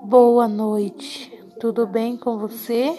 Boa noite, tudo bem com você?